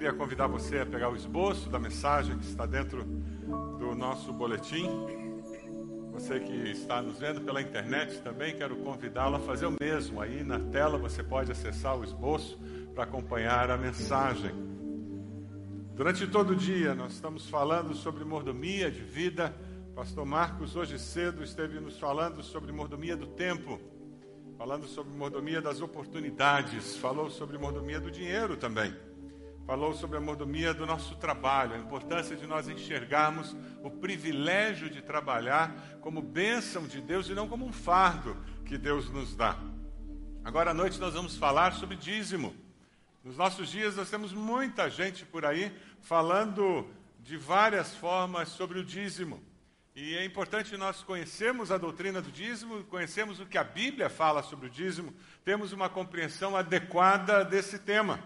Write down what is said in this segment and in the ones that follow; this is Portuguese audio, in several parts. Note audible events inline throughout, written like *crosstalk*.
queria convidar você a pegar o esboço da mensagem que está dentro do nosso boletim. Você que está nos vendo pela internet também, quero convidá-lo a fazer o mesmo. Aí na tela você pode acessar o esboço para acompanhar a mensagem. Durante todo o dia nós estamos falando sobre mordomia de vida. Pastor Marcos hoje cedo esteve nos falando sobre mordomia do tempo, falando sobre mordomia das oportunidades, falou sobre mordomia do dinheiro também falou sobre a mordomia do nosso trabalho, a importância de nós enxergarmos o privilégio de trabalhar como bênção de Deus e não como um fardo que Deus nos dá. Agora à noite nós vamos falar sobre dízimo. Nos nossos dias nós temos muita gente por aí falando de várias formas sobre o dízimo. E é importante nós conhecermos a doutrina do dízimo, conhecermos o que a Bíblia fala sobre o dízimo, temos uma compreensão adequada desse tema.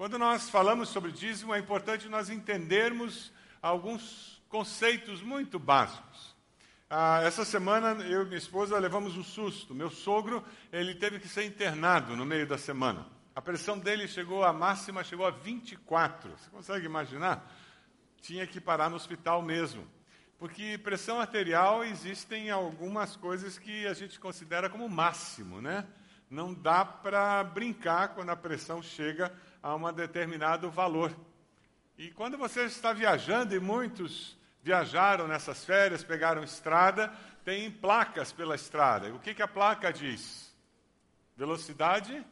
Quando nós falamos sobre dízimo, é importante nós entendermos alguns conceitos muito básicos. Ah, essa semana, eu e minha esposa levamos um susto. Meu sogro, ele teve que ser internado no meio da semana. A pressão dele chegou, a máxima chegou a 24. Você consegue imaginar? Tinha que parar no hospital mesmo. Porque pressão arterial existem algumas coisas que a gente considera como máximo, né? Não dá para brincar quando a pressão chega a um determinado valor. E quando você está viajando, e muitos viajaram nessas férias, pegaram estrada, tem placas pela estrada. O que, que a placa diz? Velocidade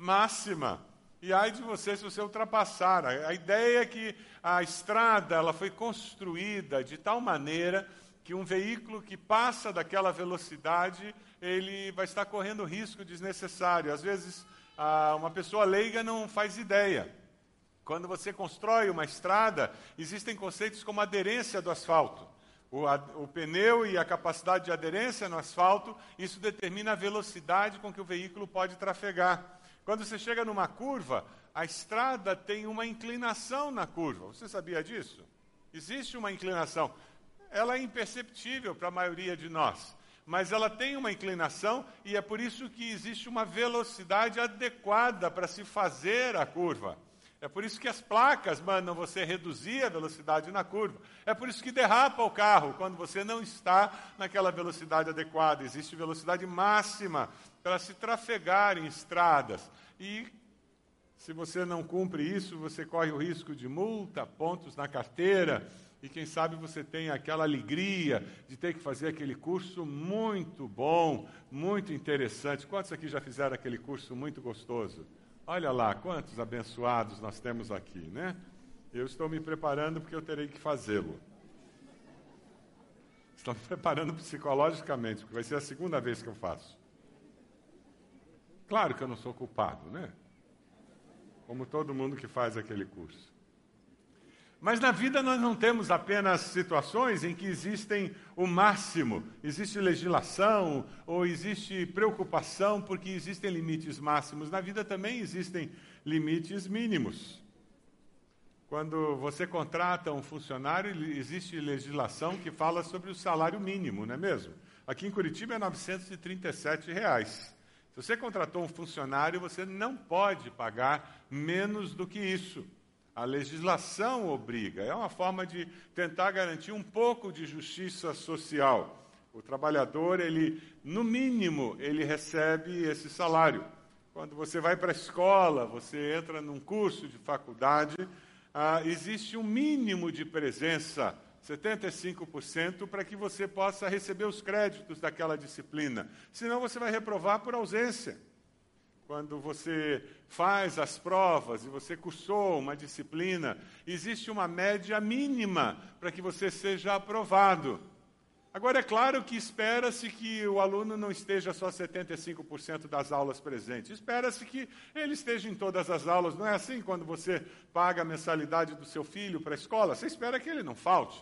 máxima. E ai de você se você ultrapassar. A ideia é que a estrada ela foi construída de tal maneira que um veículo que passa daquela velocidade, ele vai estar correndo risco desnecessário. Às vezes ah, uma pessoa leiga não faz ideia. Quando você constrói uma estrada, existem conceitos como aderência do asfalto. O, a, o, pneu e a capacidade de aderência no asfalto, isso determina a velocidade com que o veículo pode trafegar. Quando você chega numa curva, a estrada tem uma inclinação na curva. Você sabia disso? Existe uma inclinação. Ela é imperceptível para a maioria de nós mas ela tem uma inclinação e é por isso que existe uma velocidade adequada para se fazer a curva. É por isso que as placas mandam você reduzir a velocidade na curva. É por isso que derrapa o carro quando você não está naquela velocidade adequada. Existe velocidade máxima para se trafegar em estradas. E se você não cumpre isso, você corre o risco de multa, pontos na carteira e quem sabe você tem aquela alegria de ter que fazer aquele curso muito bom, muito interessante. Quantos aqui já fizeram aquele curso muito gostoso? Olha lá, quantos abençoados nós temos aqui, né? Eu estou me preparando porque eu terei que fazê-lo. Estou me preparando psicologicamente, porque vai ser a segunda vez que eu faço. Claro que eu não sou culpado, né? Como todo mundo que faz aquele curso. Mas na vida nós não temos apenas situações em que existem o máximo, existe legislação ou existe preocupação porque existem limites máximos. Na vida também existem limites mínimos. Quando você contrata um funcionário, existe legislação que fala sobre o salário mínimo, não é mesmo? Aqui em Curitiba é 937 reais. Se você contratou um funcionário, você não pode pagar menos do que isso. A legislação obriga, é uma forma de tentar garantir um pouco de justiça social. O trabalhador, ele, no mínimo, ele recebe esse salário. Quando você vai para a escola, você entra num curso de faculdade, ah, existe um mínimo de presença, 75%, para que você possa receber os créditos daquela disciplina. Senão você vai reprovar por ausência quando você faz as provas e você cursou uma disciplina, existe uma média mínima para que você seja aprovado. Agora, é claro que espera-se que o aluno não esteja só 75% das aulas presentes. Espera-se que ele esteja em todas as aulas. Não é assim quando você paga a mensalidade do seu filho para a escola? Você espera que ele não falte.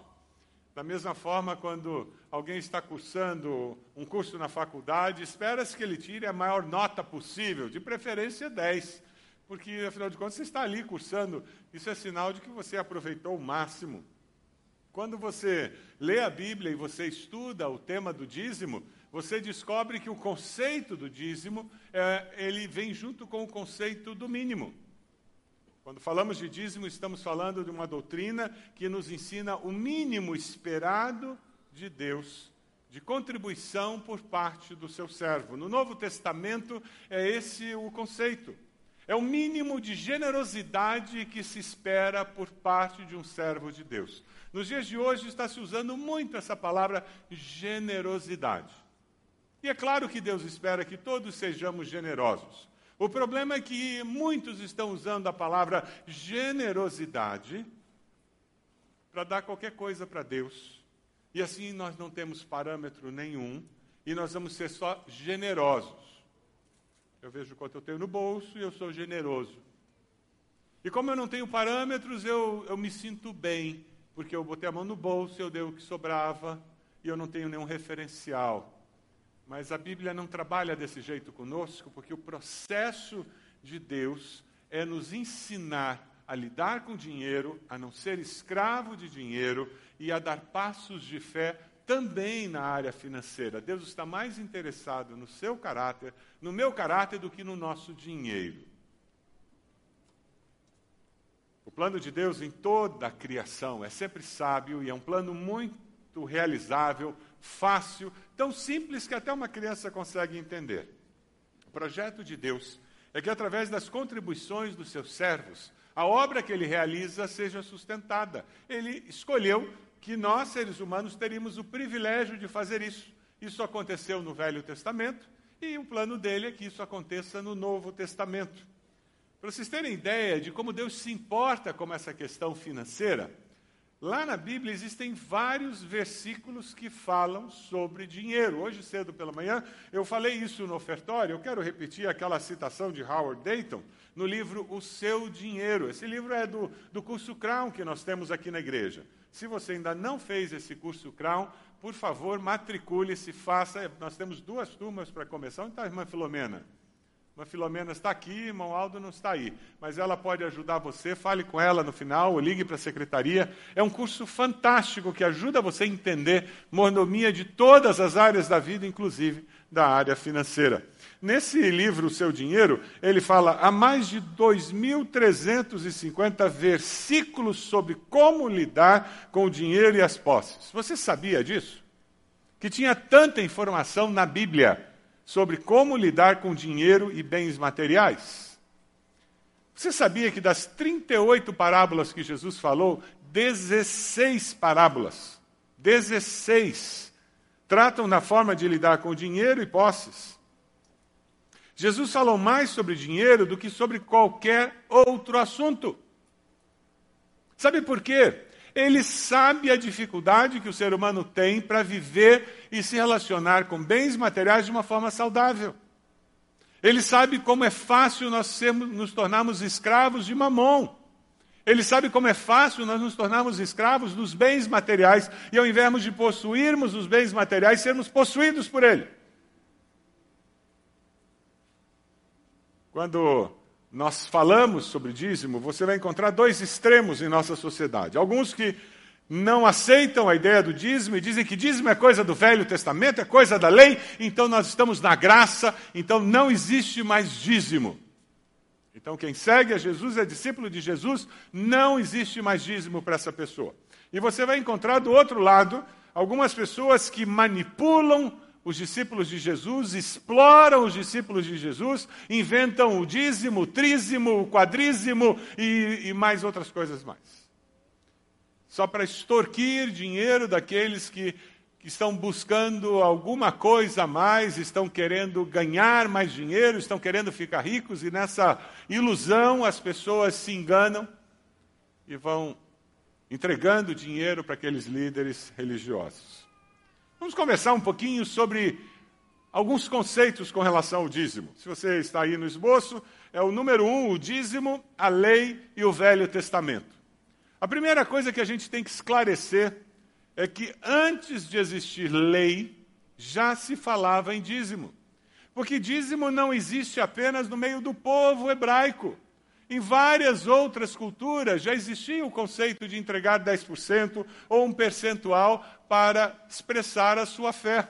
Da mesma forma, quando alguém está cursando um curso na faculdade, espera-se que ele tire a maior nota possível, de preferência 10, porque, afinal de contas, você está ali cursando, isso é sinal de que você aproveitou o máximo. Quando você lê a Bíblia e você estuda o tema do dízimo, você descobre que o conceito do dízimo, é, ele vem junto com o conceito do mínimo. Quando falamos de dízimo, estamos falando de uma doutrina que nos ensina o mínimo esperado de Deus de contribuição por parte do seu servo. No Novo Testamento é esse o conceito. É o mínimo de generosidade que se espera por parte de um servo de Deus. Nos dias de hoje está se usando muito essa palavra generosidade. E é claro que Deus espera que todos sejamos generosos. O problema é que muitos estão usando a palavra generosidade para dar qualquer coisa para Deus. E assim nós não temos parâmetro nenhum e nós vamos ser só generosos. Eu vejo quanto eu tenho no bolso e eu sou generoso. E como eu não tenho parâmetros, eu, eu me sinto bem, porque eu botei a mão no bolso, eu dei o que sobrava e eu não tenho nenhum referencial. Mas a Bíblia não trabalha desse jeito conosco, porque o processo de Deus é nos ensinar a lidar com dinheiro, a não ser escravo de dinheiro e a dar passos de fé também na área financeira. Deus está mais interessado no seu caráter, no meu caráter, do que no nosso dinheiro. O plano de Deus em toda a criação é sempre sábio e é um plano muito realizável, fácil, tão simples que até uma criança consegue entender. O projeto de Deus é que, através das contribuições dos seus servos, a obra que ele realiza seja sustentada. Ele escolheu que nós, seres humanos, teríamos o privilégio de fazer isso. Isso aconteceu no Velho Testamento e o plano dele é que isso aconteça no Novo Testamento. Para vocês terem ideia de como Deus se importa com essa questão financeira, lá na Bíblia existem vários versículos que falam sobre dinheiro. Hoje cedo pela manhã eu falei isso no ofertório, eu quero repetir aquela citação de Howard Dayton no livro O Seu Dinheiro. Esse livro é do, do curso Crown que nós temos aqui na igreja. Se você ainda não fez esse curso Crown, por favor, matricule-se, faça. Nós temos duas turmas para começar. Onde está a irmã Filomena? A Filomena está aqui, irmão Aldo não está aí. Mas ela pode ajudar você, fale com ela no final, ou ligue para a secretaria. É um curso fantástico que ajuda você a entender mordomia de todas as áreas da vida, inclusive da área financeira. Nesse livro, O Seu Dinheiro, ele fala há mais de 2.350 versículos sobre como lidar com o dinheiro e as posses. Você sabia disso? Que tinha tanta informação na Bíblia sobre como lidar com dinheiro e bens materiais? Você sabia que das 38 parábolas que Jesus falou, 16 parábolas, 16, tratam da forma de lidar com dinheiro e posses? Jesus falou mais sobre dinheiro do que sobre qualquer outro assunto. Sabe por quê? Ele sabe a dificuldade que o ser humano tem para viver e se relacionar com bens materiais de uma forma saudável. Ele sabe como é fácil nós sermos, nos tornarmos escravos de mamon. Ele sabe como é fácil nós nos tornarmos escravos dos bens materiais e, ao invés de possuirmos os bens materiais, sermos possuídos por ele. Quando nós falamos sobre dízimo, você vai encontrar dois extremos em nossa sociedade. Alguns que não aceitam a ideia do dízimo e dizem que dízimo é coisa do Velho Testamento, é coisa da lei, então nós estamos na graça, então não existe mais dízimo. Então, quem segue a Jesus é discípulo de Jesus, não existe mais dízimo para essa pessoa. E você vai encontrar do outro lado algumas pessoas que manipulam os discípulos de Jesus, exploram os discípulos de Jesus, inventam o dízimo, o trízimo, o quadrízimo e, e mais outras coisas mais. Só para extorquir dinheiro daqueles que, que estão buscando alguma coisa a mais, estão querendo ganhar mais dinheiro, estão querendo ficar ricos, e nessa ilusão as pessoas se enganam e vão entregando dinheiro para aqueles líderes religiosos. Vamos conversar um pouquinho sobre alguns conceitos com relação ao dízimo. Se você está aí no esboço, é o número um, o dízimo, a lei e o Velho Testamento. A primeira coisa que a gente tem que esclarecer é que antes de existir lei, já se falava em dízimo. Porque dízimo não existe apenas no meio do povo hebraico. Em várias outras culturas já existia o conceito de entregar 10% ou um percentual para expressar a sua fé.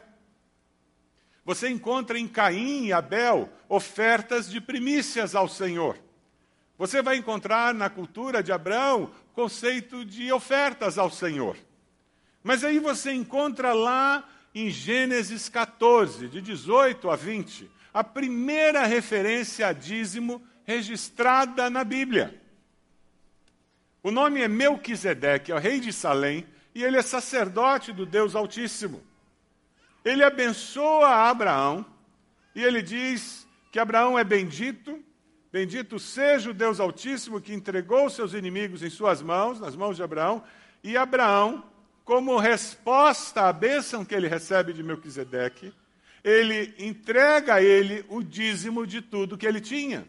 Você encontra em Caim e Abel ofertas de primícias ao Senhor. Você vai encontrar na cultura de Abraão conceito de ofertas ao Senhor. Mas aí você encontra lá em Gênesis 14, de 18 a 20, a primeira referência a dízimo registrada na Bíblia. O nome é Melquisedeque, é o rei de Salém, e ele é sacerdote do Deus Altíssimo. Ele abençoa Abraão e ele diz que Abraão é bendito Bendito seja o Deus Altíssimo que entregou seus inimigos em suas mãos, nas mãos de Abraão, e Abraão, como resposta à bênção que ele recebe de Melquisedeque, ele entrega a ele o dízimo de tudo que ele tinha.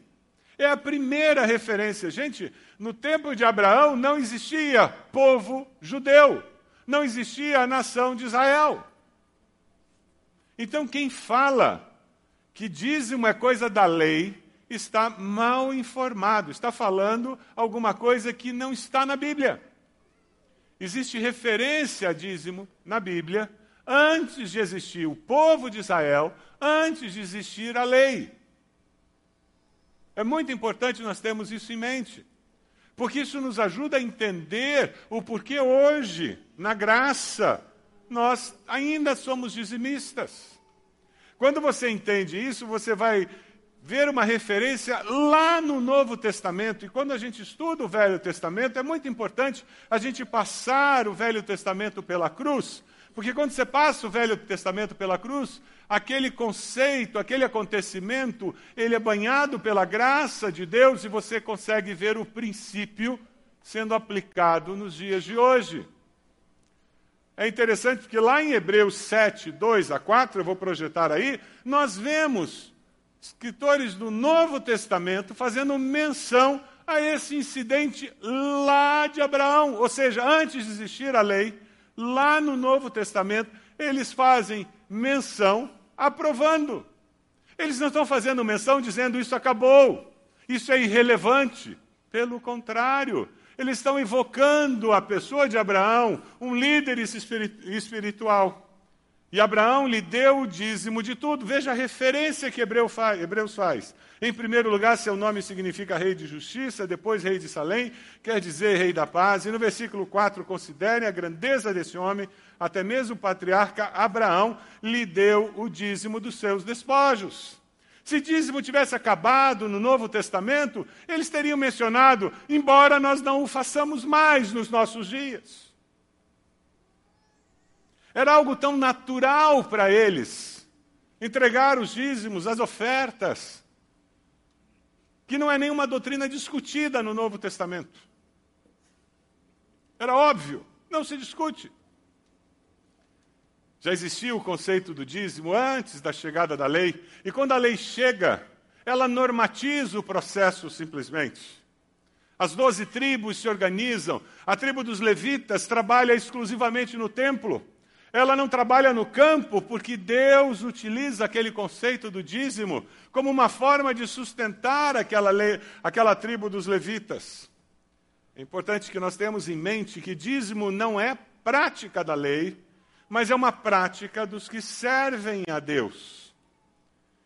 É a primeira referência. Gente, no tempo de Abraão não existia povo judeu, não existia a nação de Israel. Então, quem fala que dízimo é coisa da lei, está mal informado, está falando alguma coisa que não está na Bíblia. Existe referência a dízimo na Bíblia antes de existir o povo de Israel, antes de existir a lei. É muito importante nós termos isso em mente, porque isso nos ajuda a entender o porquê hoje, na graça, nós ainda somos dizimistas. Quando você entende isso, você vai ver uma referência lá no Novo Testamento. E quando a gente estuda o Velho Testamento, é muito importante a gente passar o Velho Testamento pela cruz. Porque quando você passa o Velho Testamento pela cruz, aquele conceito, aquele acontecimento, ele é banhado pela graça de Deus e você consegue ver o princípio sendo aplicado nos dias de hoje. É interessante porque lá em Hebreus 7, 2 a 4, eu vou projetar aí, nós vemos escritores do Novo Testamento fazendo menção a esse incidente lá de Abraão, ou seja, antes de existir a lei, lá no Novo Testamento, eles fazem menção aprovando. Eles não estão fazendo menção dizendo isso acabou, isso é irrelevante. Pelo contrário, eles estão invocando a pessoa de Abraão, um líder espiritual. E Abraão lhe deu o dízimo de tudo. Veja a referência que Hebreus faz. Em primeiro lugar, seu nome significa rei de justiça, depois rei de Salém, quer dizer rei da paz. E no versículo 4, considerem a grandeza desse homem, até mesmo o patriarca Abraão lhe deu o dízimo dos seus despojos. Se dízimo tivesse acabado no Novo Testamento, eles teriam mencionado, embora nós não o façamos mais nos nossos dias. Era algo tão natural para eles entregar os dízimos, as ofertas, que não é nenhuma doutrina discutida no Novo Testamento. Era óbvio, não se discute. Já existia o conceito do dízimo antes da chegada da lei, e quando a lei chega, ela normatiza o processo simplesmente. As doze tribos se organizam, a tribo dos levitas trabalha exclusivamente no templo. Ela não trabalha no campo porque Deus utiliza aquele conceito do dízimo como uma forma de sustentar aquela, lei, aquela tribo dos levitas. É importante que nós tenhamos em mente que dízimo não é prática da lei, mas é uma prática dos que servem a Deus.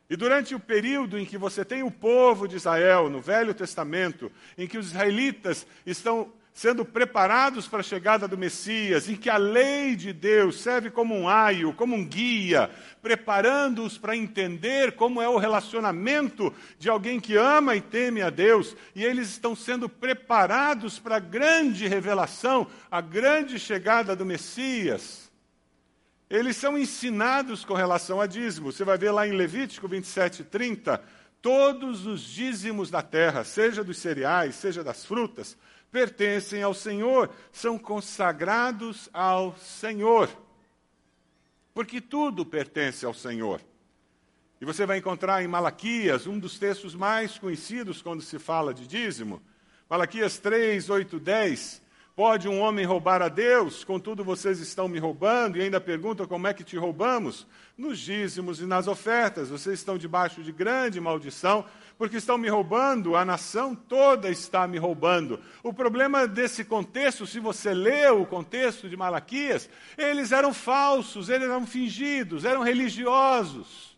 E durante o período em que você tem o povo de Israel, no Velho Testamento, em que os israelitas estão sendo preparados para a chegada do Messias, em que a lei de Deus serve como um aio, como um guia, preparando-os para entender como é o relacionamento de alguém que ama e teme a Deus, e eles estão sendo preparados para a grande revelação, a grande chegada do Messias. Eles são ensinados com relação a dízimo. Você vai ver lá em Levítico 27, 30, todos os dízimos da terra, seja dos cereais, seja das frutas, pertencem ao Senhor, são consagrados ao Senhor. Porque tudo pertence ao Senhor. E você vai encontrar em Malaquias, um dos textos mais conhecidos quando se fala de dízimo, Malaquias 3, 8, 10. Pode um homem roubar a Deus? Contudo, vocês estão me roubando e ainda perguntam como é que te roubamos? Nos dízimos e nas ofertas. Vocês estão debaixo de grande maldição, porque estão me roubando, a nação toda está me roubando. O problema desse contexto, se você lê o contexto de Malaquias, eles eram falsos, eles eram fingidos, eram religiosos.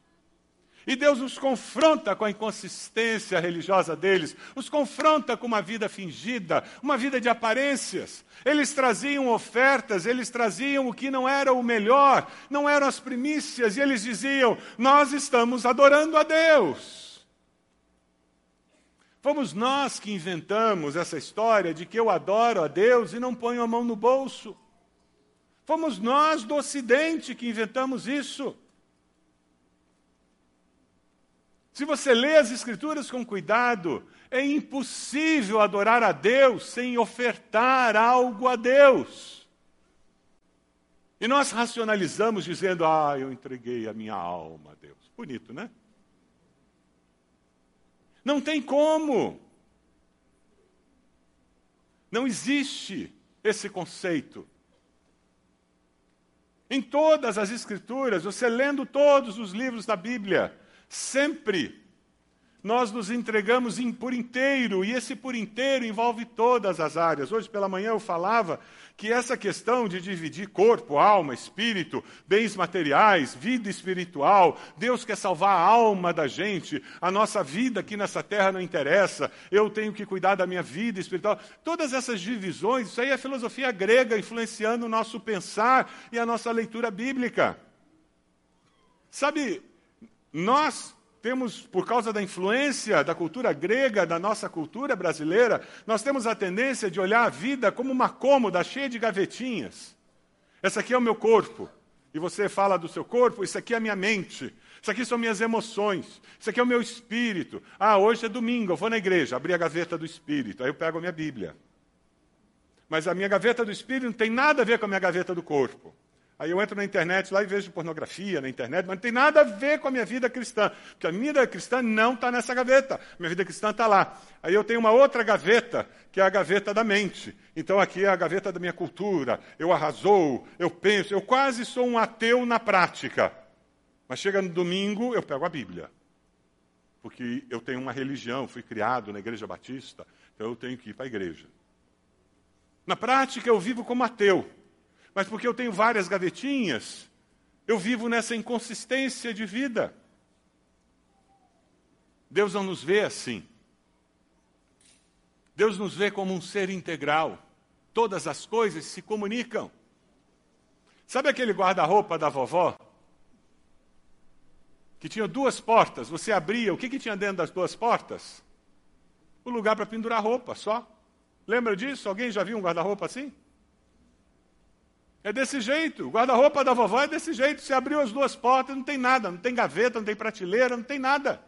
E Deus os confronta com a inconsistência religiosa deles, os confronta com uma vida fingida, uma vida de aparências. Eles traziam ofertas, eles traziam o que não era o melhor, não eram as primícias, e eles diziam: Nós estamos adorando a Deus. Fomos nós que inventamos essa história de que eu adoro a Deus e não ponho a mão no bolso. Fomos nós do Ocidente que inventamos isso. Se você lê as Escrituras com cuidado, é impossível adorar a Deus sem ofertar algo a Deus. E nós racionalizamos dizendo: Ah, eu entreguei a minha alma a Deus. Bonito, né? Não tem como. Não existe esse conceito. Em todas as Escrituras, você lendo todos os livros da Bíblia, Sempre nós nos entregamos por inteiro, e esse por inteiro envolve todas as áreas. Hoje pela manhã eu falava que essa questão de dividir corpo, alma, espírito, bens materiais, vida espiritual, Deus quer salvar a alma da gente, a nossa vida aqui nessa terra não interessa, eu tenho que cuidar da minha vida espiritual. Todas essas divisões, isso aí é filosofia grega influenciando o nosso pensar e a nossa leitura bíblica. Sabe, nós temos, por causa da influência da cultura grega, da nossa cultura brasileira, nós temos a tendência de olhar a vida como uma cômoda cheia de gavetinhas. Esse aqui é o meu corpo. E você fala do seu corpo, isso aqui é a minha mente. Isso aqui são minhas emoções. Isso aqui é o meu espírito. Ah, hoje é domingo, eu vou na igreja, abri a gaveta do espírito. Aí eu pego a minha Bíblia. Mas a minha gaveta do espírito não tem nada a ver com a minha gaveta do corpo. Aí eu entro na internet lá e vejo pornografia na internet, mas não tem nada a ver com a minha vida cristã. Porque a minha vida cristã não está nessa gaveta. Minha vida cristã está lá. Aí eu tenho uma outra gaveta, que é a gaveta da mente. Então aqui é a gaveta da minha cultura. Eu arrasou, eu penso, eu quase sou um ateu na prática. Mas chega no domingo, eu pego a Bíblia. Porque eu tenho uma religião, fui criado na igreja batista, então eu tenho que ir para a igreja. Na prática, eu vivo como ateu mas porque eu tenho várias gavetinhas, eu vivo nessa inconsistência de vida. Deus não nos vê assim. Deus nos vê como um ser integral. Todas as coisas se comunicam. Sabe aquele guarda-roupa da vovó? Que tinha duas portas, você abria, o que, que tinha dentro das duas portas? O lugar para pendurar roupa, só. Lembra disso? Alguém já viu um guarda-roupa assim? É desse jeito. O guarda-roupa da vovó é desse jeito. Você abriu as duas portas, não tem nada, não tem gaveta, não tem prateleira, não tem nada.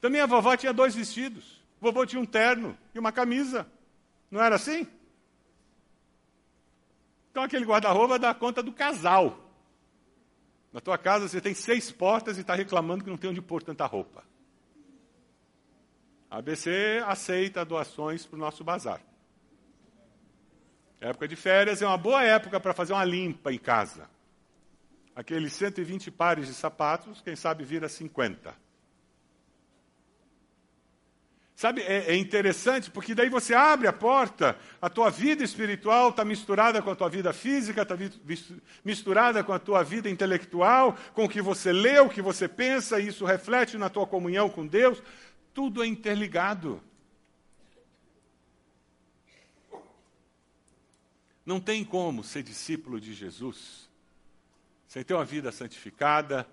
Também a vovó tinha dois vestidos. O vovô tinha um terno e uma camisa. Não era assim? Então aquele guarda-roupa dá conta do casal. Na tua casa você tem seis portas e está reclamando que não tem onde pôr tanta roupa. A ABC aceita doações para o nosso bazar. Época de férias é uma boa época para fazer uma limpa em casa. Aqueles 120 pares de sapatos, quem sabe vira 50. Sabe, é, é, interessante porque daí você abre a porta, a tua vida espiritual está misturada com a tua vida física, está misturada com a tua vida intelectual, com o que você lê, o que você pensa, e isso reflete na tua comunhão com Deus. Tudo é interligado. Não tem como ser discípulo de Jesus sem ter uma vida santificada,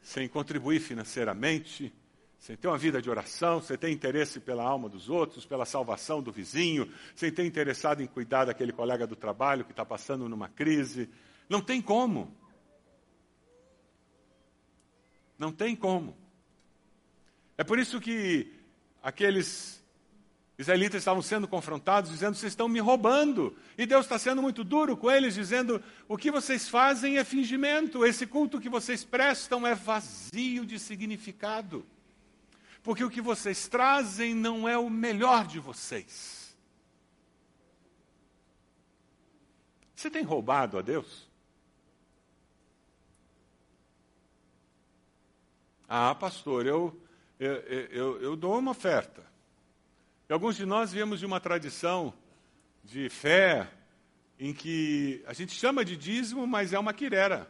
sem contribuir financeiramente, sem ter uma vida de oração, sem ter interesse pela alma dos outros, pela salvação do vizinho, sem ter interessado em cuidar daquele colega do trabalho que está passando numa crise. Não tem como. Não tem como. É por isso que aqueles israelitas estavam sendo confrontados, dizendo: vocês estão me roubando. E Deus está sendo muito duro com eles, dizendo: o que vocês fazem é fingimento, esse culto que vocês prestam é vazio de significado. Porque o que vocês trazem não é o melhor de vocês. Você tem roubado a Deus? Ah, pastor, eu, eu, eu, eu dou uma oferta. E alguns de nós viemos de uma tradição de fé em que a gente chama de dízimo, mas é uma quirera.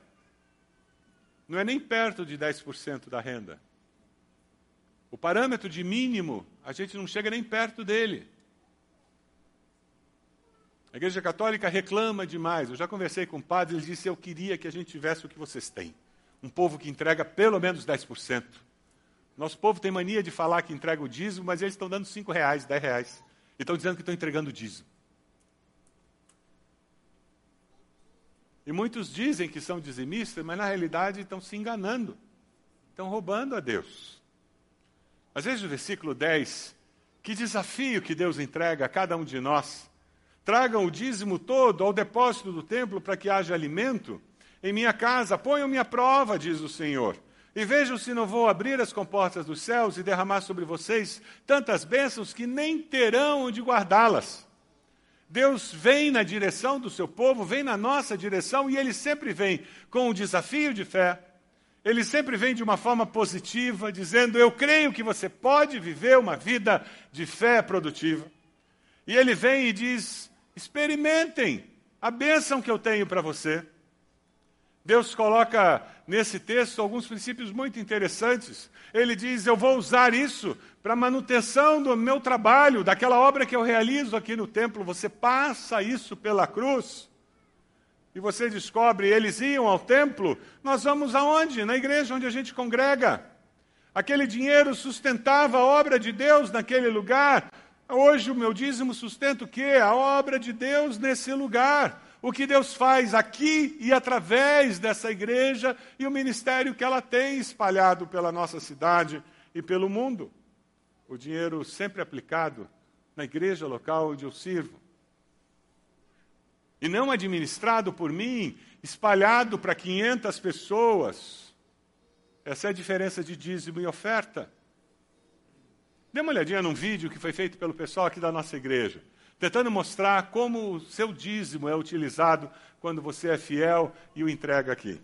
não é nem perto de 10% da renda. O parâmetro de mínimo, a gente não chega nem perto dele. A Igreja Católica reclama demais. Eu já conversei com o padre, ele disse: Eu queria que a gente tivesse o que vocês têm. Um povo que entrega pelo menos 10%. Nosso povo tem mania de falar que entrega o dízimo, mas eles estão dando 5 reais, 10 reais. E estão dizendo que estão entregando o dízimo. E muitos dizem que são dizimistas, mas na realidade estão se enganando. Estão roubando a Deus. Às vezes o versículo 10, que desafio que Deus entrega a cada um de nós Tragam o dízimo todo ao depósito do templo para que haja alimento. Em minha casa, ponham-me à prova, diz o Senhor. E vejam se não vou abrir as comportas dos céus e derramar sobre vocês tantas bênçãos que nem terão onde guardá-las. Deus vem na direção do seu povo, vem na nossa direção e ele sempre vem com um desafio de fé. Ele sempre vem de uma forma positiva, dizendo: Eu creio que você pode viver uma vida de fé produtiva. E ele vem e diz: Experimentem a bênção que eu tenho para você. Deus coloca nesse texto alguns princípios muito interessantes. Ele diz: Eu vou usar isso para manutenção do meu trabalho, daquela obra que eu realizo aqui no templo. Você passa isso pela cruz. E você descobre, eles iam ao templo, nós vamos aonde? Na igreja onde a gente congrega. Aquele dinheiro sustentava a obra de Deus naquele lugar, Hoje o meu dízimo sustenta o quê? A obra de Deus nesse lugar. O que Deus faz aqui e através dessa igreja e o ministério que ela tem espalhado pela nossa cidade e pelo mundo. O dinheiro sempre aplicado na igreja local onde eu sirvo. E não administrado por mim, espalhado para 500 pessoas. Essa é a diferença de dízimo e oferta. Dê uma olhadinha num vídeo que foi feito pelo pessoal aqui da nossa igreja, tentando mostrar como o seu dízimo é utilizado quando você é fiel e o entrega aqui.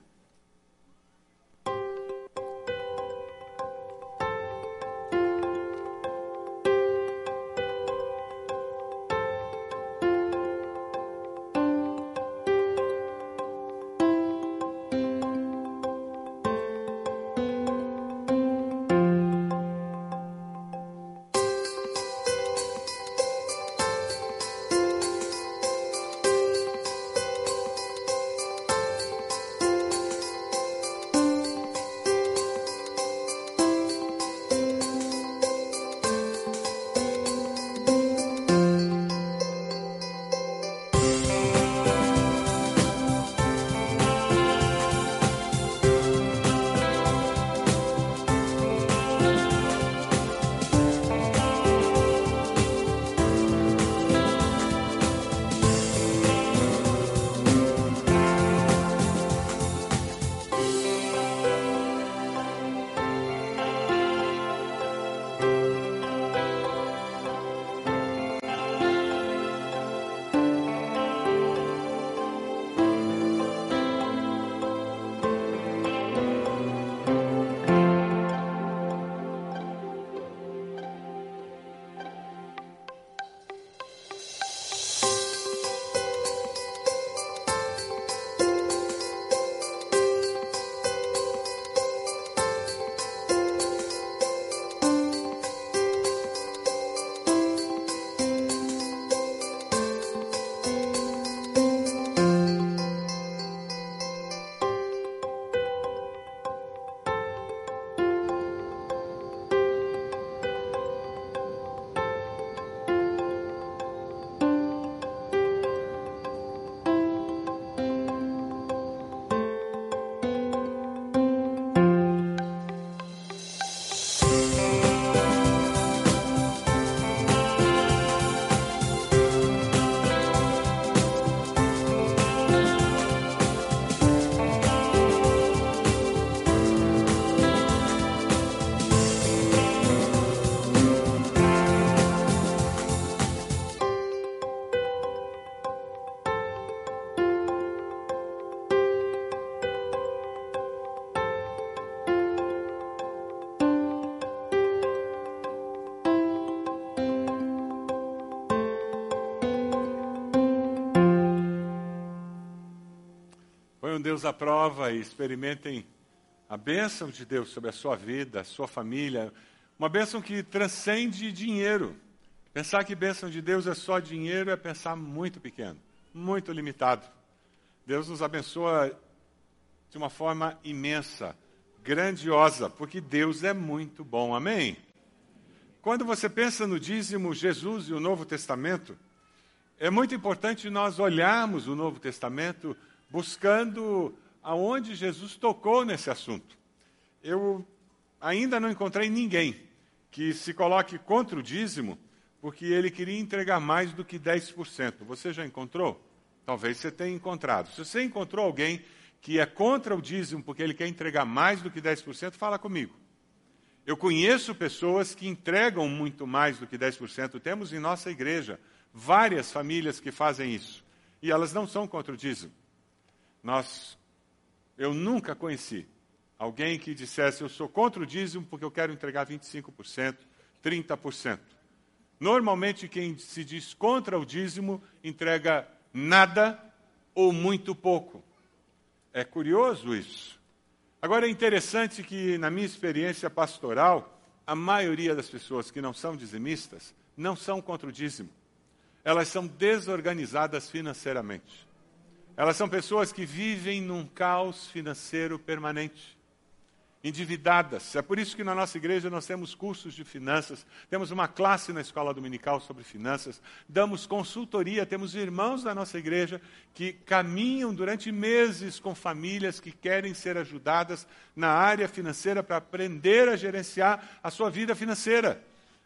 Deus à prova e experimentem a bênção de Deus sobre a sua vida, a sua família, uma bênção que transcende dinheiro. Pensar que bênção de Deus é só dinheiro é pensar muito pequeno, muito limitado. Deus nos abençoa de uma forma imensa, grandiosa, porque Deus é muito bom. Amém? Quando você pensa no dízimo, Jesus e o Novo Testamento, é muito importante nós olharmos o Novo Testamento buscando aonde Jesus tocou nesse assunto. Eu ainda não encontrei ninguém que se coloque contra o dízimo porque ele queria entregar mais do que 10%. Você já encontrou? Talvez você tenha encontrado. Se você encontrou alguém que é contra o dízimo porque ele quer entregar mais do que 10%, fala comigo. Eu conheço pessoas que entregam muito mais do que 10%. Temos em nossa igreja várias famílias que fazem isso. E elas não são contra o dízimo. Nós, eu nunca conheci alguém que dissesse eu sou contra o dízimo porque eu quero entregar 25%, 30%. Normalmente quem se diz contra o dízimo entrega nada ou muito pouco. É curioso isso. Agora é interessante que, na minha experiência pastoral, a maioria das pessoas que não são dizimistas não são contra o dízimo. Elas são desorganizadas financeiramente. Elas são pessoas que vivem num caos financeiro permanente endividadas. É por isso que na nossa igreja nós temos cursos de finanças, temos uma classe na escola dominical sobre finanças, damos consultoria, temos irmãos da nossa igreja que caminham durante meses com famílias que querem ser ajudadas na área financeira para aprender a gerenciar a sua vida financeira.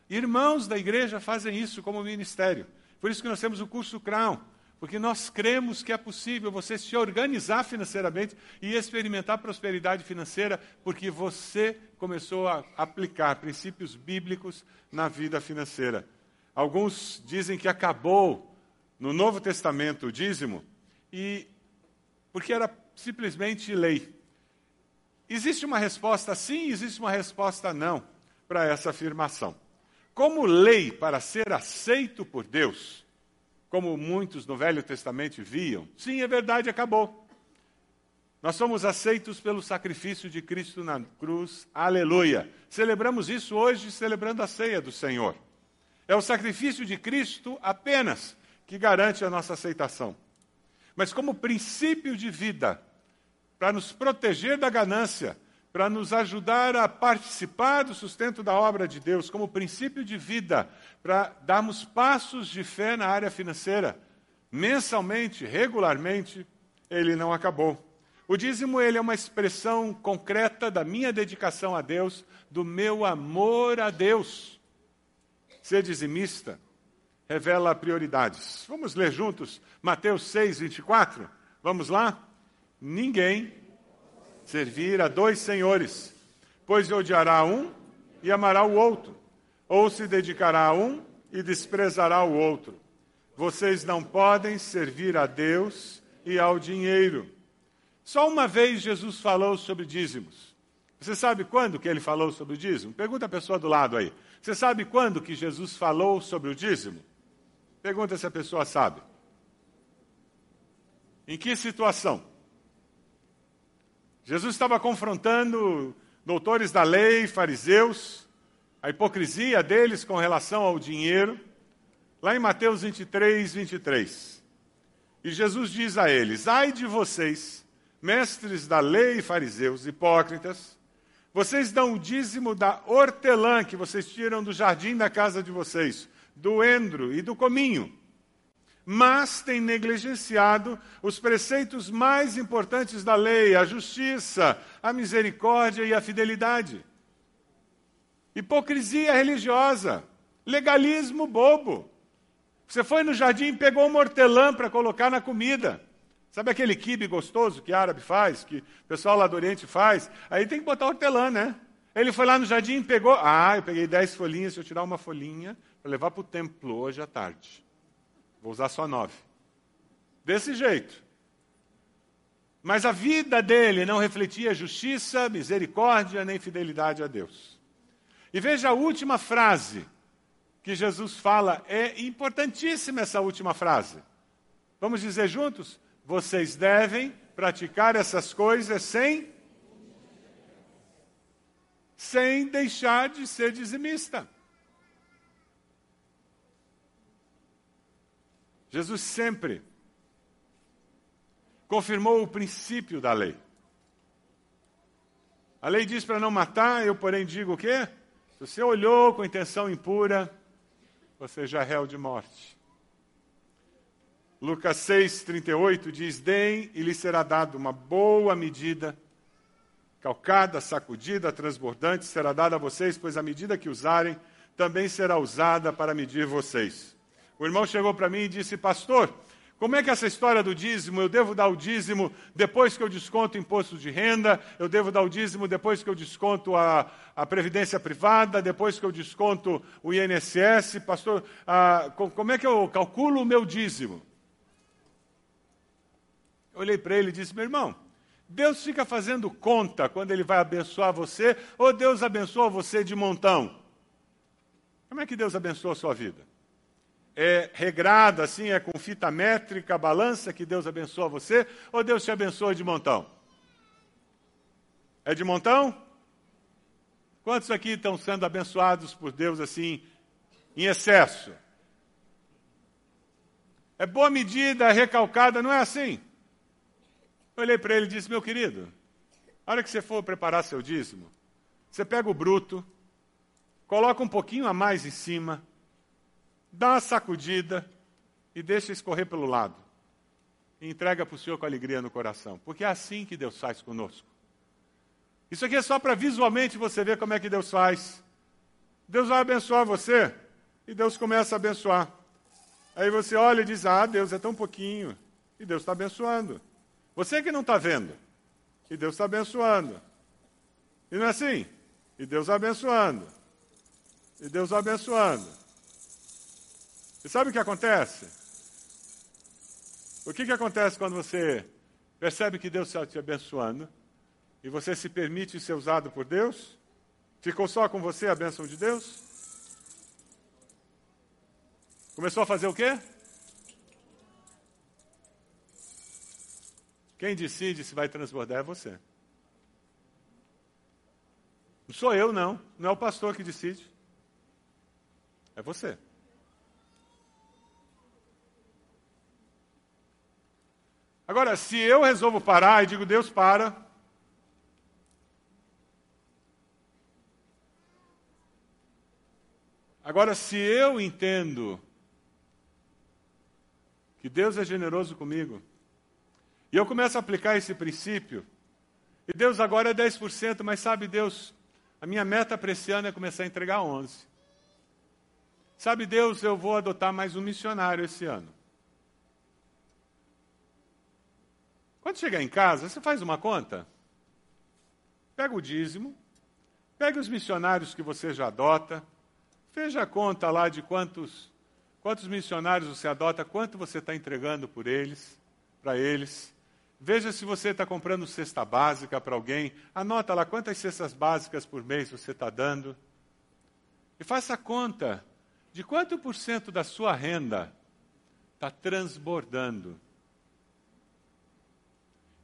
Irmãos da igreja fazem isso como ministério. Por isso que nós temos o curso Crown porque nós cremos que é possível você se organizar financeiramente e experimentar prosperidade financeira, porque você começou a aplicar princípios bíblicos na vida financeira. Alguns dizem que acabou no Novo Testamento o dízimo, e porque era simplesmente lei. Existe uma resposta sim, existe uma resposta não para essa afirmação. Como lei para ser aceito por Deus, como muitos no Velho Testamento viam, sim, é verdade, acabou. Nós somos aceitos pelo sacrifício de Cristo na cruz, aleluia. Celebramos isso hoje, celebrando a ceia do Senhor. É o sacrifício de Cristo apenas que garante a nossa aceitação. Mas, como princípio de vida, para nos proteger da ganância, para nos ajudar a participar do sustento da obra de Deus como princípio de vida, para darmos passos de fé na área financeira, mensalmente, regularmente, ele não acabou. O dízimo ele é uma expressão concreta da minha dedicação a Deus, do meu amor a Deus. Ser dizimista revela prioridades. Vamos ler juntos Mateus 6, 24? Vamos lá? Ninguém servir a dois senhores, pois odiará um e amará o outro, ou se dedicará a um e desprezará o outro. Vocês não podem servir a Deus e ao dinheiro. Só uma vez Jesus falou sobre dízimos. Você sabe quando que ele falou sobre o dízimo? Pergunta a pessoa do lado aí. Você sabe quando que Jesus falou sobre o dízimo? Pergunta se a pessoa sabe. Em que situação? Jesus estava confrontando doutores da lei, fariseus, a hipocrisia deles com relação ao dinheiro, lá em Mateus 23, 23. E Jesus diz a eles: Ai de vocês, mestres da lei e fariseus, hipócritas, vocês dão o dízimo da hortelã que vocês tiram do jardim da casa de vocês, do endro e do cominho mas tem negligenciado os preceitos mais importantes da lei, a justiça, a misericórdia e a fidelidade. Hipocrisia religiosa, legalismo bobo. Você foi no jardim e pegou um hortelã para colocar na comida. Sabe aquele quibe gostoso que árabe faz, que o pessoal lá do Oriente faz? Aí tem que botar hortelã, né? Ele foi lá no jardim e pegou. Ah, eu peguei dez folhinhas, se eu tirar uma folhinha para levar para o templo hoje à tarde. Vou usar só nove. Desse jeito. Mas a vida dele não refletia justiça, misericórdia nem fidelidade a Deus. E veja a última frase que Jesus fala, é importantíssima essa última frase. Vamos dizer juntos? Vocês devem praticar essas coisas sem sem deixar de ser dizimista. Jesus sempre confirmou o princípio da lei. A lei diz para não matar, eu, porém, digo o quê? Se você olhou com intenção impura, você já é réu de morte. Lucas 6, 38 diz: Deem e lhe será dado uma boa medida, calcada, sacudida, transbordante, será dada a vocês, pois a medida que usarem também será usada para medir vocês. O irmão chegou para mim e disse: Pastor, como é que essa história do dízimo? Eu devo dar o dízimo depois que eu desconto o imposto de renda, eu devo dar o dízimo depois que eu desconto a, a previdência privada, depois que eu desconto o INSS. Pastor, ah, como é que eu calculo o meu dízimo? Eu olhei para ele e disse: Meu irmão, Deus fica fazendo conta quando Ele vai abençoar você, ou Deus abençoa você de montão? Como é que Deus abençoa a sua vida? É regrada, assim, é com fita métrica, balança que Deus abençoa você, ou Deus te abençoa de montão? É de montão? Quantos aqui estão sendo abençoados por Deus assim, em excesso? É boa medida, recalcada, não é assim? Eu olhei para ele e disse: Meu querido, a hora que você for preparar seu dízimo, você pega o bruto, coloca um pouquinho a mais em cima, dá uma sacudida e deixa escorrer pelo lado. E entrega para o Senhor com alegria no coração. Porque é assim que Deus faz conosco. Isso aqui é só para visualmente você ver como é que Deus faz. Deus vai abençoar você e Deus começa a abençoar. Aí você olha e diz: Ah, Deus é tão pouquinho. E Deus está abençoando. Você que não está vendo. E Deus está abençoando. E não é assim? E Deus abençoando. E Deus abençoando. E sabe o que acontece? O que, que acontece quando você percebe que Deus está te abençoando e você se permite ser usado por Deus? Ficou só com você a bênção de Deus? Começou a fazer o quê? Quem decide se vai transbordar é você. Não sou eu, não. Não é o pastor que decide. É você. Agora, se eu resolvo parar e digo, Deus, para. Agora, se eu entendo que Deus é generoso comigo, e eu começo a aplicar esse princípio, e Deus agora é 10%, mas sabe, Deus, a minha meta para esse ano é começar a entregar 11%. Sabe, Deus, eu vou adotar mais um missionário esse ano. Quando chegar em casa, você faz uma conta. Pega o dízimo, pega os missionários que você já adota, veja a conta lá de quantos, quantos missionários você adota, quanto você está entregando por eles, para eles. Veja se você está comprando cesta básica para alguém. Anota lá quantas cestas básicas por mês você está dando. E faça a conta de quanto por cento da sua renda está transbordando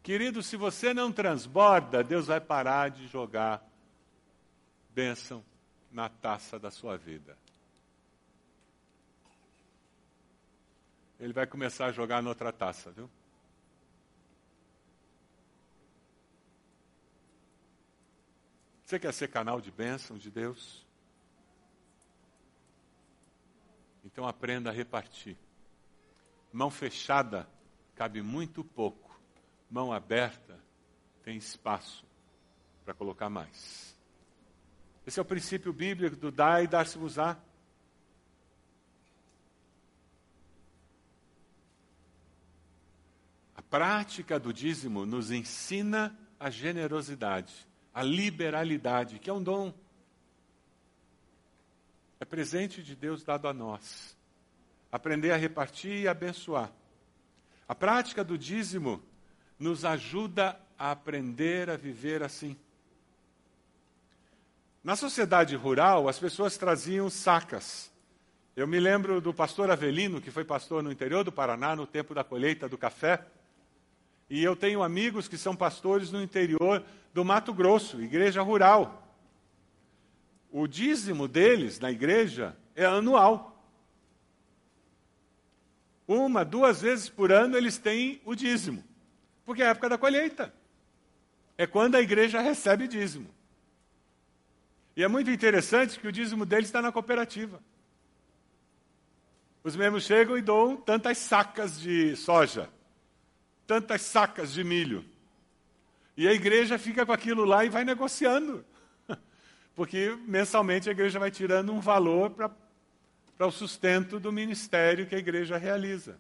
Querido, se você não transborda, Deus vai parar de jogar bênção na taça da sua vida. Ele vai começar a jogar noutra taça, viu? Você quer ser canal de bênção de Deus? Então aprenda a repartir. Mão fechada cabe muito pouco mão aberta tem espaço para colocar mais. Esse é o princípio bíblico do dar e dar-se-vos-á. A prática do dízimo nos ensina a generosidade, a liberalidade, que é um dom. É presente de Deus dado a nós. Aprender a repartir e abençoar. A prática do dízimo nos ajuda a aprender a viver assim. Na sociedade rural, as pessoas traziam sacas. Eu me lembro do pastor Avelino, que foi pastor no interior do Paraná no tempo da colheita do café. E eu tenho amigos que são pastores no interior do Mato Grosso, igreja rural. o dízimo deles na igreja é anual. Uma, duas vezes por ano eles têm o dízimo, porque é a época da colheita. É quando a igreja recebe dízimo. E é muito interessante que o dízimo deles está na cooperativa. Os membros chegam e dão tantas sacas de soja, tantas sacas de milho. E a igreja fica com aquilo lá e vai negociando. *laughs* Porque mensalmente a igreja vai tirando um valor para o sustento do ministério que a igreja realiza.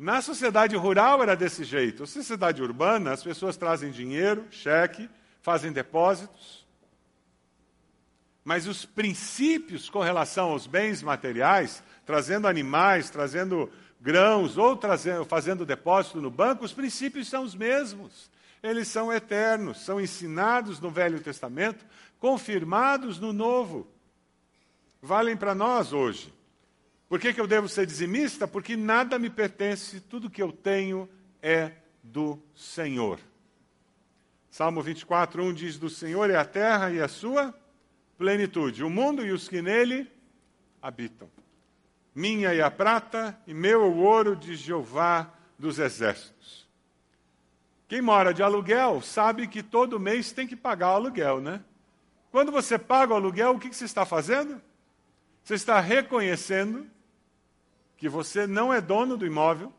Na sociedade rural era desse jeito. Na sociedade urbana, as pessoas trazem dinheiro, cheque, fazem depósitos. Mas os princípios com relação aos bens materiais, trazendo animais, trazendo grãos ou trazendo, fazendo depósito no banco, os princípios são os mesmos. Eles são eternos, são ensinados no Velho Testamento, confirmados no Novo. Valem para nós hoje. Por que, que eu devo ser dizimista? Porque nada me pertence, tudo que eu tenho é do Senhor. Salmo 24, 1 diz: Do Senhor é a terra e a sua plenitude, o mundo e os que nele habitam. Minha é a prata e meu é o ouro de Jeová dos exércitos. Quem mora de aluguel sabe que todo mês tem que pagar o aluguel, né? Quando você paga o aluguel, o que você está fazendo? Você está reconhecendo que você não é dono do imóvel,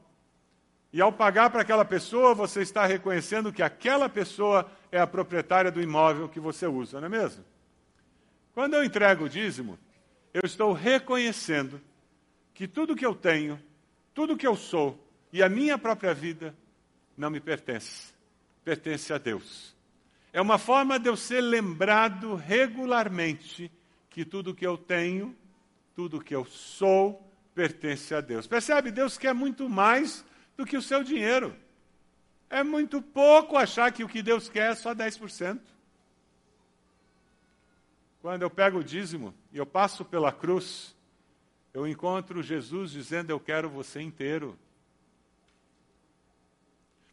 e ao pagar para aquela pessoa, você está reconhecendo que aquela pessoa é a proprietária do imóvel que você usa, não é mesmo? Quando eu entrego o dízimo, eu estou reconhecendo que tudo que eu tenho, tudo que eu sou e a minha própria vida não me pertence, pertence a Deus. É uma forma de eu ser lembrado regularmente que tudo que eu tenho, tudo que eu sou, pertence a Deus. Percebe? Deus quer muito mais do que o seu dinheiro. É muito pouco achar que o que Deus quer é só 10%. Quando eu pego o dízimo e eu passo pela cruz, eu encontro Jesus dizendo: Eu quero você inteiro.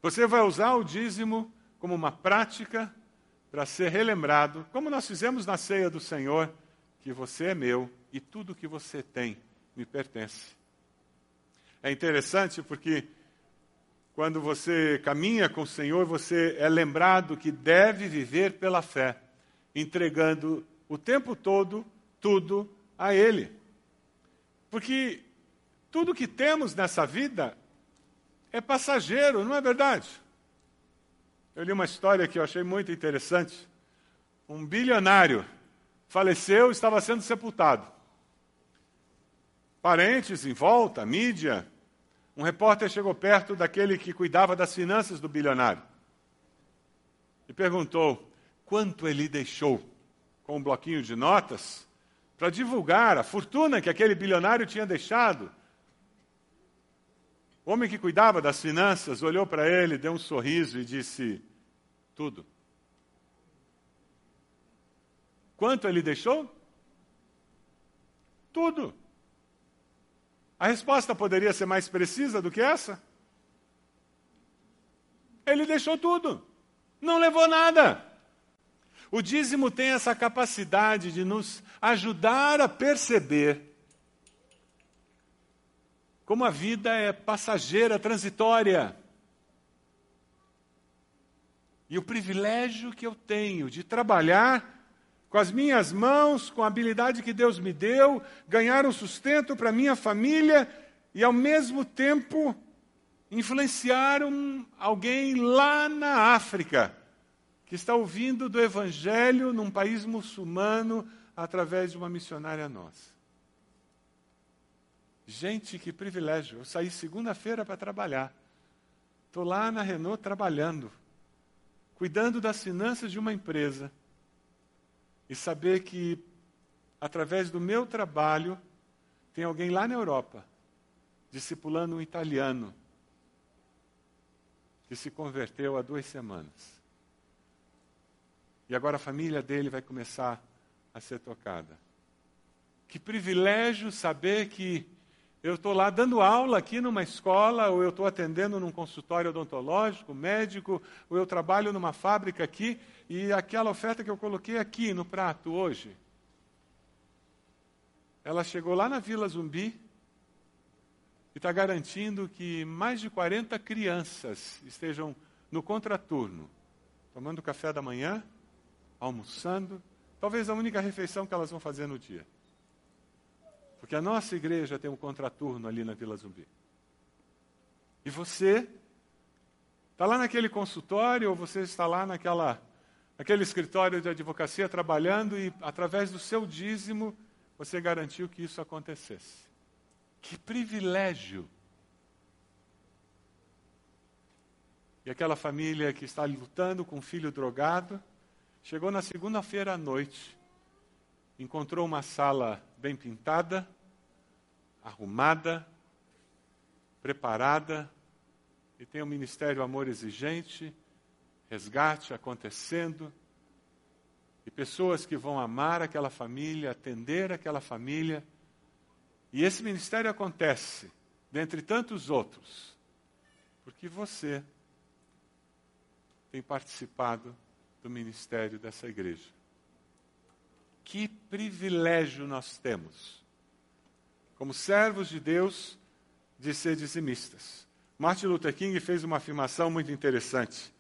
Você vai usar o dízimo como uma prática para ser relembrado, como nós fizemos na ceia do Senhor, que você é meu e tudo que você tem me pertence. É interessante porque quando você caminha com o Senhor, você é lembrado que deve viver pela fé, entregando o tempo todo tudo a Ele. Porque tudo que temos nessa vida é passageiro, não é verdade? Eu li uma história que eu achei muito interessante. Um bilionário faleceu e estava sendo sepultado parentes em volta, mídia. Um repórter chegou perto daquele que cuidava das finanças do bilionário e perguntou quanto ele deixou com um bloquinho de notas para divulgar a fortuna que aquele bilionário tinha deixado. O homem que cuidava das finanças olhou para ele, deu um sorriso e disse: Tudo. Quanto ele deixou? Tudo. A resposta poderia ser mais precisa do que essa? Ele deixou tudo, não levou nada. O dízimo tem essa capacidade de nos ajudar a perceber como a vida é passageira, transitória. E o privilégio que eu tenho de trabalhar com as minhas mãos, com a habilidade que Deus me deu, ganhar um sustento para minha família e, ao mesmo tempo, influenciar um, alguém lá na África que está ouvindo do Evangelho num país muçulmano através de uma missionária nossa. Gente, que privilégio! Eu saí segunda-feira para trabalhar. Estou lá na Renault trabalhando, cuidando das finanças de uma empresa e saber que, através do meu trabalho, tem alguém lá na Europa, discipulando um italiano, que se converteu há duas semanas. E agora a família dele vai começar a ser tocada. Que privilégio saber que eu estou lá dando aula aqui numa escola, ou eu estou atendendo num consultório odontológico, médico, ou eu trabalho numa fábrica aqui, e aquela oferta que eu coloquei aqui no prato hoje, ela chegou lá na Vila Zumbi e está garantindo que mais de 40 crianças estejam no contraturno, tomando café da manhã, almoçando, talvez a única refeição que elas vão fazer no dia. Porque a nossa igreja tem um contraturno ali na Vila Zumbi. E você está lá naquele consultório ou você está lá naquela, naquele escritório de advocacia trabalhando e através do seu dízimo você garantiu que isso acontecesse. Que privilégio! E aquela família que está lutando com um filho drogado, chegou na segunda-feira à noite, encontrou uma sala bem pintada, arrumada, preparada, e tem o um Ministério Amor Exigente, resgate acontecendo, e pessoas que vão amar aquela família, atender aquela família. E esse ministério acontece, dentre tantos outros, porque você tem participado do ministério dessa igreja. Que privilégio nós temos, como servos de Deus, de ser dizimistas. Martin Luther King fez uma afirmação muito interessante.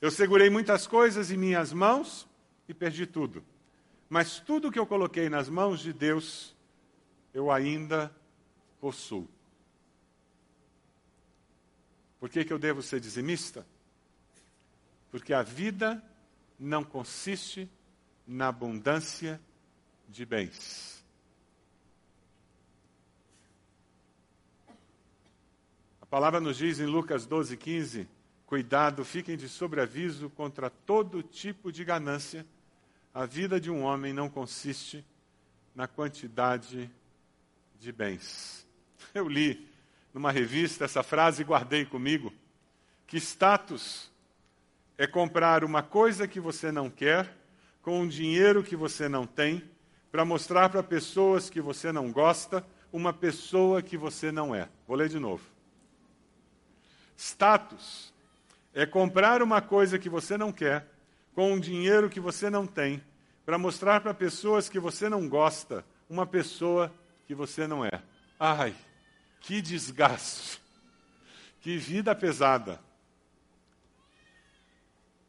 Eu segurei muitas coisas em minhas mãos e perdi tudo. Mas tudo que eu coloquei nas mãos de Deus, eu ainda possuo. Por que, que eu devo ser dizimista? Porque a vida não consiste na abundância de bens. A palavra nos diz em Lucas 12, 15: Cuidado, fiquem de sobreaviso contra todo tipo de ganância. A vida de um homem não consiste na quantidade de bens. *laughs* Eu li numa revista essa frase e guardei comigo. Que status é comprar uma coisa que você não quer, com um dinheiro que você não tem, para mostrar para pessoas que você não gosta uma pessoa que você não é. Vou ler de novo. Status é comprar uma coisa que você não quer, com um dinheiro que você não tem, para mostrar para pessoas que você não gosta uma pessoa que você não é. Ai, que desgaste! Que vida pesada!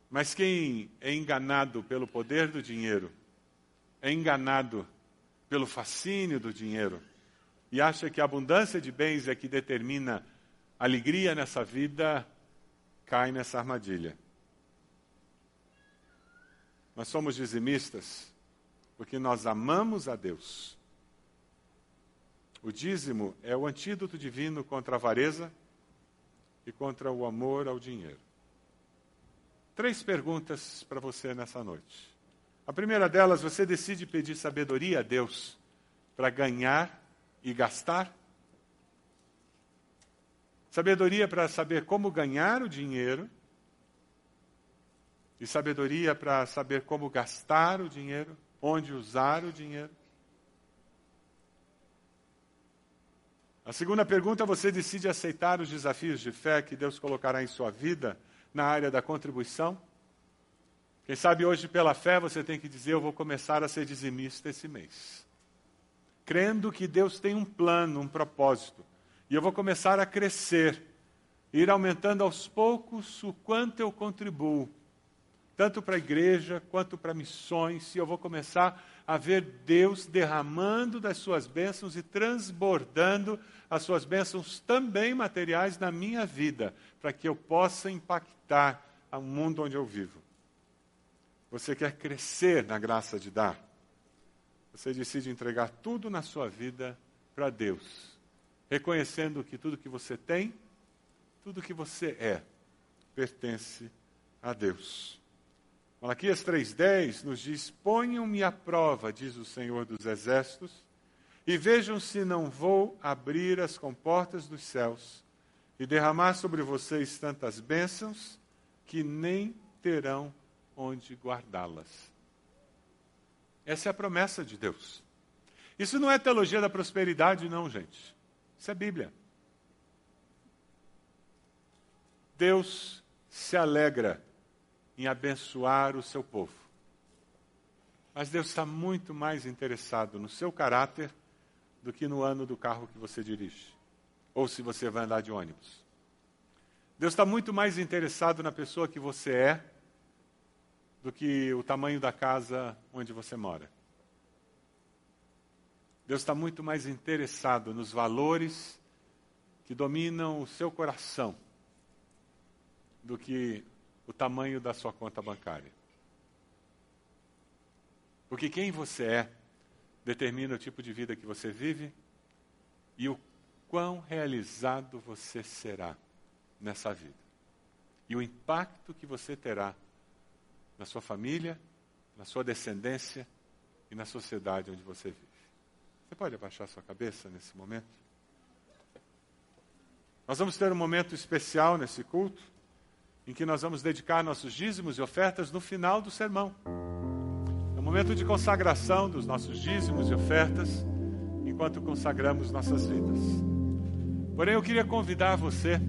Mas quem é enganado pelo poder do dinheiro, é enganado pelo fascínio do dinheiro e acha que a abundância de bens é que determina alegria nessa vida, cai nessa armadilha. Nós somos dizimistas porque nós amamos a Deus. O dízimo é o antídoto divino contra a avareza e contra o amor ao dinheiro três perguntas para você nessa noite. A primeira delas, você decide pedir sabedoria a Deus para ganhar e gastar? Sabedoria para saber como ganhar o dinheiro e sabedoria para saber como gastar o dinheiro, onde usar o dinheiro. A segunda pergunta, você decide aceitar os desafios de fé que Deus colocará em sua vida na área da contribuição. Quem sabe hoje, pela fé, você tem que dizer: Eu vou começar a ser dizimista esse mês. Crendo que Deus tem um plano, um propósito. E eu vou começar a crescer, ir aumentando aos poucos o quanto eu contribuo, tanto para a igreja quanto para missões. E eu vou começar a ver Deus derramando das suas bênçãos e transbordando as suas bênçãos também materiais na minha vida, para que eu possa impactar o mundo onde eu vivo. Você quer crescer na graça de dar? Você decide entregar tudo na sua vida para Deus, reconhecendo que tudo que você tem, tudo que você é, pertence a Deus. Malaquias 3,10 nos diz: Ponham-me à prova, diz o Senhor dos Exércitos, e vejam se não vou abrir as comportas dos céus e derramar sobre vocês tantas bênçãos que nem terão onde guardá-las. Essa é a promessa de Deus. Isso não é teologia da prosperidade, não, gente. Isso é Bíblia. Deus se alegra em abençoar o seu povo. Mas Deus está muito mais interessado no seu caráter do que no ano do carro que você dirige, ou se você vai andar de ônibus. Deus está muito mais interessado na pessoa que você é do que o tamanho da casa onde você mora. Deus está muito mais interessado nos valores que dominam o seu coração do que o tamanho da sua conta bancária. Porque quem você é determina o tipo de vida que você vive e o quão realizado você será nessa vida. E o impacto que você terá na sua família, na sua descendência e na sociedade onde você vive. Você pode abaixar sua cabeça nesse momento? Nós vamos ter um momento especial nesse culto, em que nós vamos dedicar nossos dízimos e ofertas no final do sermão. É um momento de consagração dos nossos dízimos e ofertas, enquanto consagramos nossas vidas. Porém, eu queria convidar você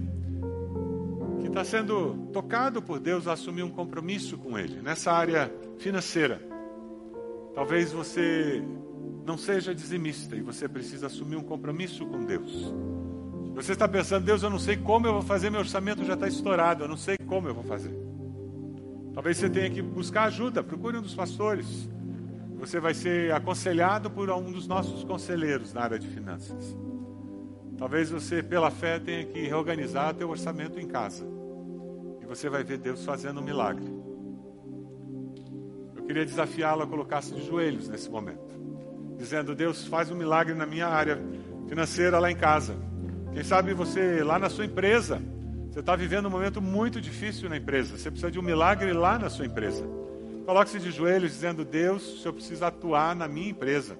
está sendo tocado por Deus a assumir um compromisso com Ele nessa área financeira. Talvez você não seja dizimista e você precisa assumir um compromisso com Deus. Você está pensando, Deus, eu não sei como eu vou fazer, meu orçamento já está estourado, eu não sei como eu vou fazer. Talvez você tenha que buscar ajuda, procure um dos pastores. Você vai ser aconselhado por um dos nossos conselheiros na área de finanças. Talvez você, pela fé, tenha que reorganizar teu orçamento em casa. Você vai ver Deus fazendo um milagre. Eu queria desafiá-lo a colocar-se de joelhos nesse momento dizendo: Deus, faz um milagre na minha área financeira lá em casa. Quem sabe você lá na sua empresa, você está vivendo um momento muito difícil na empresa. Você precisa de um milagre lá na sua empresa. Coloque-se de joelhos dizendo: Deus, o Senhor precisa atuar na minha empresa.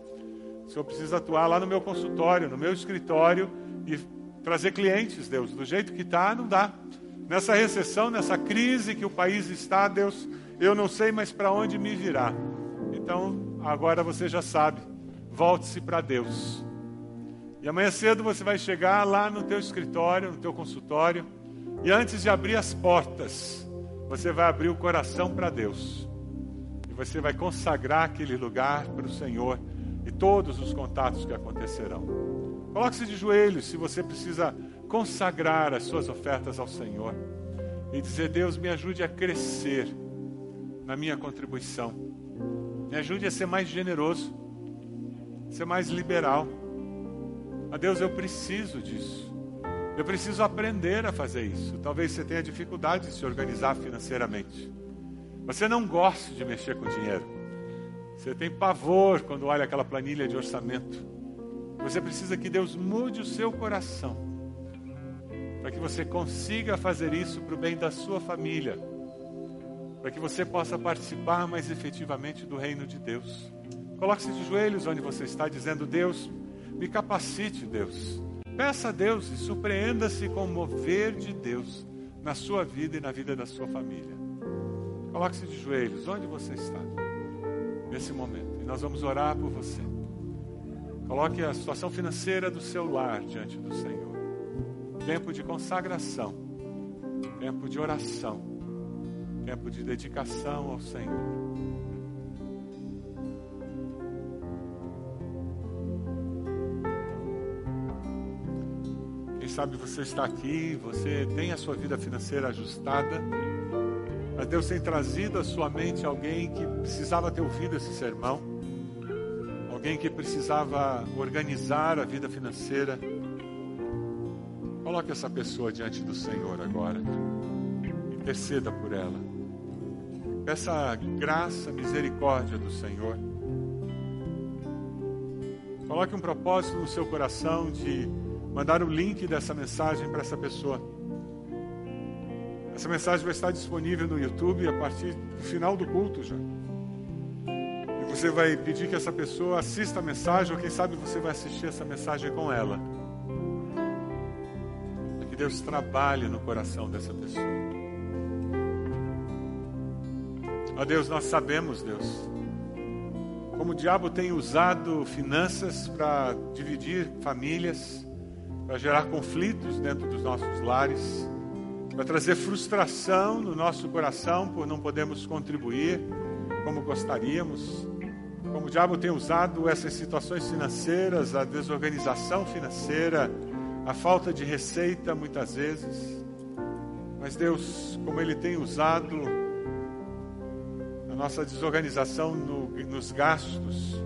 O Senhor precisa atuar lá no meu consultório, no meu escritório e trazer clientes, Deus. Do jeito que está, não dá. Nessa recessão, nessa crise que o país está, Deus, eu não sei mais para onde me virar. Então, agora você já sabe volte-se para Deus. E amanhã cedo você vai chegar lá no teu escritório, no teu consultório, e antes de abrir as portas, você vai abrir o coração para Deus. E você vai consagrar aquele lugar para o Senhor e todos os contatos que acontecerão. Coloque-se de joelhos se você precisa consagrar as suas ofertas ao Senhor e dizer: Deus, me ajude a crescer na minha contribuição. Me ajude a ser mais generoso ser mais liberal. A Deus, eu preciso disso. Eu preciso aprender a fazer isso. Talvez você tenha dificuldade de se organizar financeiramente. Você não gosta de mexer com dinheiro. Você tem pavor quando olha aquela planilha de orçamento. Você precisa que Deus mude o seu coração. Para que você consiga fazer isso para o bem da sua família. Para que você possa participar mais efetivamente do reino de Deus. Coloque-se de joelhos onde você está, dizendo: Deus, me capacite, Deus. Peça a Deus e surpreenda-se com o mover de Deus na sua vida e na vida da sua família. Coloque-se de joelhos onde você está, nesse momento, e nós vamos orar por você. Coloque a situação financeira do seu lar diante do Senhor. Tempo de consagração, tempo de oração, tempo de dedicação ao Senhor. sabe, você está aqui, você tem a sua vida financeira ajustada, mas Deus tem trazido à sua mente alguém que precisava ter ouvido esse sermão, alguém que precisava organizar a vida financeira. Coloque essa pessoa diante do Senhor agora, interceda por ela. Peça graça, misericórdia do Senhor. Coloque um propósito no seu coração de mandar o link dessa mensagem para essa pessoa. Essa mensagem vai estar disponível no YouTube a partir do final do culto já. E você vai pedir que essa pessoa assista a mensagem, ou quem sabe você vai assistir essa mensagem com ela. Deus trabalhe no coração dessa pessoa. Ó Deus, nós sabemos, Deus, como o diabo tem usado finanças para dividir famílias para gerar conflitos dentro dos nossos lares, para trazer frustração no nosso coração por não podermos contribuir como gostaríamos. como o diabo tem usado essas situações financeiras, a desorganização financeira, a falta de receita muitas vezes. Mas Deus, como Ele tem usado a nossa desorganização no, nos gastos,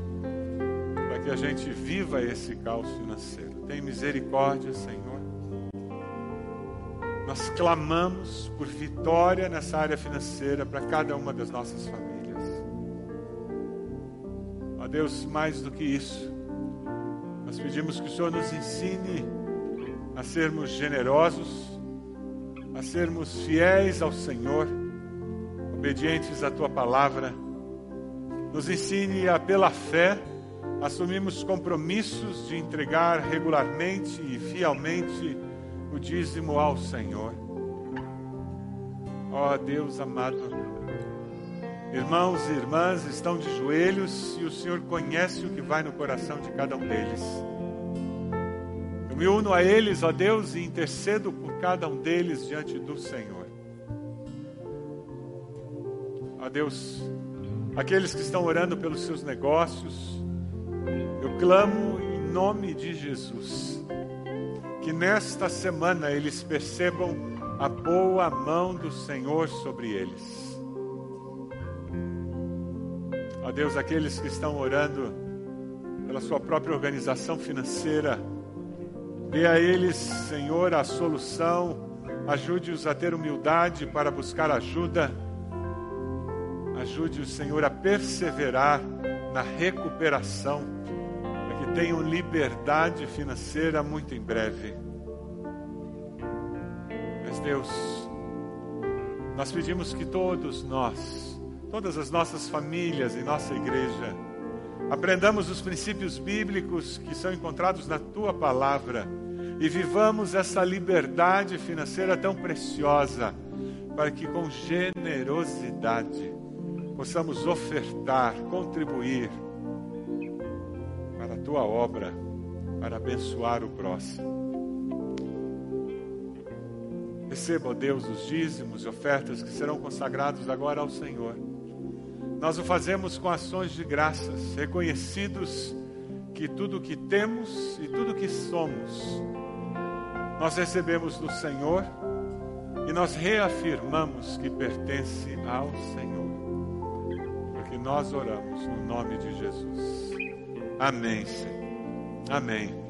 para que a gente viva esse caos financeiro. Tem misericórdia, Senhor. Nós clamamos por vitória nessa área financeira para cada uma das nossas famílias. Ó Deus, mais do que isso, nós pedimos que o Senhor nos ensine a sermos generosos, a sermos fiéis ao Senhor, obedientes à tua palavra. Nos ensine a, pela fé, assumirmos compromissos de entregar regularmente e fielmente o dízimo ao Senhor. Ó Deus amado, irmãos e irmãs estão de joelhos e o Senhor conhece o que vai no coração de cada um deles. Me uno a eles, ó Deus, e intercedo por cada um deles diante do Senhor. Ó Deus, aqueles que estão orando pelos seus negócios, eu clamo em nome de Jesus que nesta semana eles percebam a boa mão do Senhor sobre eles. Ó Deus, aqueles que estão orando pela sua própria organização financeira, dê a eles, Senhor, a solução, ajude-os a ter humildade para buscar ajuda, ajude o Senhor a perseverar na recuperação que tenham liberdade financeira muito em breve. Mas Deus, nós pedimos que todos nós, todas as nossas famílias e nossa igreja, aprendamos os princípios bíblicos que são encontrados na tua palavra e vivamos essa liberdade financeira tão preciosa, para que com generosidade possamos ofertar, contribuir tua obra para abençoar o próximo. Receba, ó Deus, os dízimos e ofertas que serão consagrados agora ao Senhor. Nós o fazemos com ações de graças, reconhecidos que tudo o que temos e tudo o que somos, nós recebemos do Senhor e nós reafirmamos que pertence ao Senhor. Porque nós oramos no nome de Jesus. Amém, Senhor. Amém.